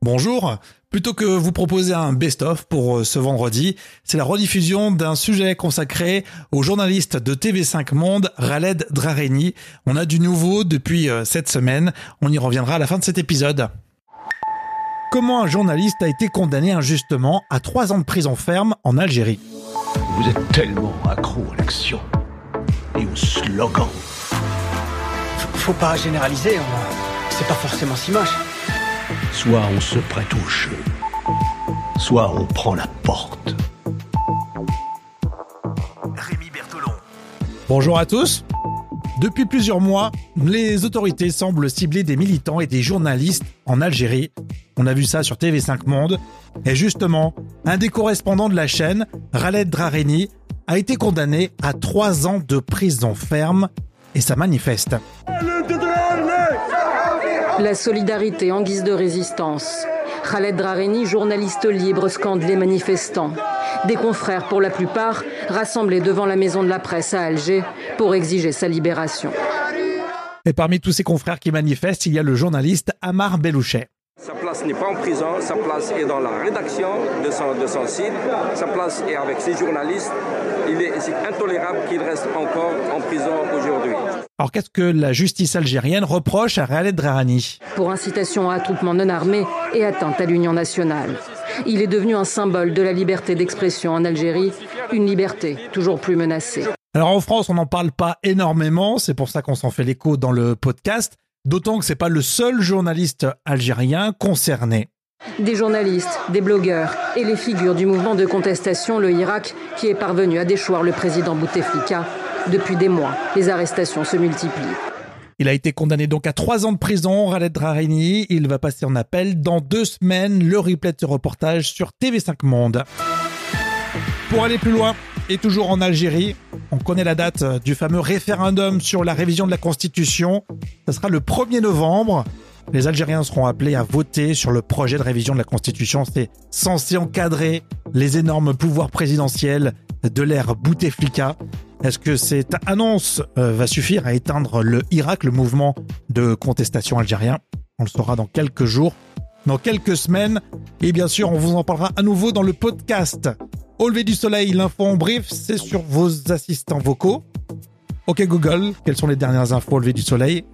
Bonjour. Plutôt que vous proposer un best-of pour euh, ce vendredi, c'est la rediffusion d'un sujet consacré au journaliste de TV5 Monde, Raled Drareni. On a du nouveau depuis euh, cette semaine. On y reviendra à la fin de cet épisode. Comment un journaliste a été condamné injustement à trois ans de prison ferme en Algérie? Vous êtes tellement accro à l'action et au slogan. Faut pas généraliser, on... c'est pas forcément si moche. Soit on se prête au jeu, soit on prend la porte. Rémi Bertolon. Bonjour à tous. Depuis plusieurs mois, les autorités semblent cibler des militants et des journalistes en Algérie. On a vu ça sur TV5 Monde. Et justement, un des correspondants de la chaîne, Raled Drareni, a été condamné à trois ans de prison ferme et ça manifeste. La solidarité en guise de résistance. Khaled Drareni, journaliste libre, scande les manifestants. Des confrères, pour la plupart, rassemblés devant la maison de la presse à Alger pour exiger sa libération. Et parmi tous ces confrères qui manifestent, il y a le journaliste Amar Belouchet. Sa place n'est pas en prison, sa place est dans la rédaction de son, de son site, sa place est avec ses journalistes. Il est, intolérable qu'il reste encore en prison aujourd'hui. Alors qu'est-ce que la justice algérienne reproche à Khaled Drarani Pour incitation à attroupement non armé et atteinte à l'union nationale. Il est devenu un symbole de la liberté d'expression en Algérie, une liberté toujours plus menacée. Alors en France, on n'en parle pas énormément, c'est pour ça qu'on s'en fait l'écho dans le podcast. D'autant que c'est pas le seul journaliste algérien concerné. Des journalistes, des blogueurs et les figures du mouvement de contestation, le Irak, qui est parvenu à déchoir le président Bouteflika. Depuis des mois, les arrestations se multiplient. Il a été condamné donc à trois ans de prison, Khaled Drareni. Il va passer en appel dans deux semaines. Le replay de ce reportage sur TV5 Monde. Pour aller plus loin, et toujours en Algérie, on connaît la date du fameux référendum sur la révision de la Constitution. Ce sera le 1er novembre. Les Algériens seront appelés à voter sur le projet de révision de la Constitution. C'est censé encadrer les énormes pouvoirs présidentiels de l'ère Bouteflika. Est-ce que cette annonce euh, va suffire à éteindre le Irak, le mouvement de contestation algérien? On le saura dans quelques jours, dans quelques semaines. Et bien sûr, on vous en parlera à nouveau dans le podcast. Au lever du soleil, l'info en brief, c'est sur vos assistants vocaux. Ok Google, quelles sont les dernières infos au lever du soleil?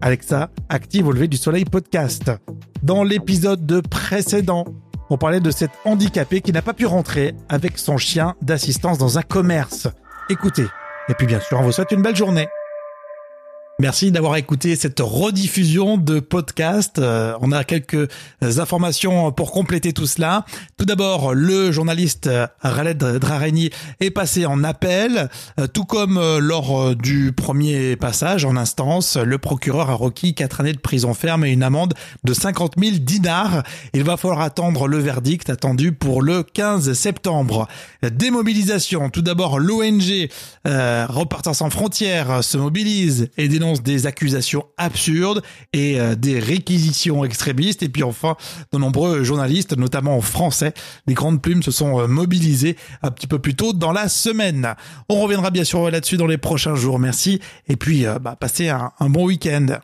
Alexa, active au lever du soleil podcast. Dans l'épisode précédent, on parlait de cet handicapé qui n'a pas pu rentrer avec son chien d'assistance dans un commerce. Écoutez. Et puis bien sûr, on vous souhaite une belle journée. Merci d'avoir écouté cette rediffusion de podcast. Euh, on a quelques informations pour compléter tout cela. Tout d'abord, le journaliste Khaled Drareni est passé en appel, euh, tout comme euh, lors du premier passage en instance. Le procureur a requis quatre années de prison ferme et une amende de 50 000 dinars. Il va falloir attendre le verdict attendu pour le 15 septembre. Démobilisation. Tout d'abord, l'ONG euh, Repartants sans frontières se mobilise et dénonce des accusations absurdes et euh, des réquisitions extrémistes. Et puis enfin, de nombreux journalistes, notamment en français, les grandes plumes se sont euh, mobilisés un petit peu plus tôt dans la semaine. On reviendra bien sûr là-dessus dans les prochains jours. Merci. Et puis, euh, bah, passez un bon week-end.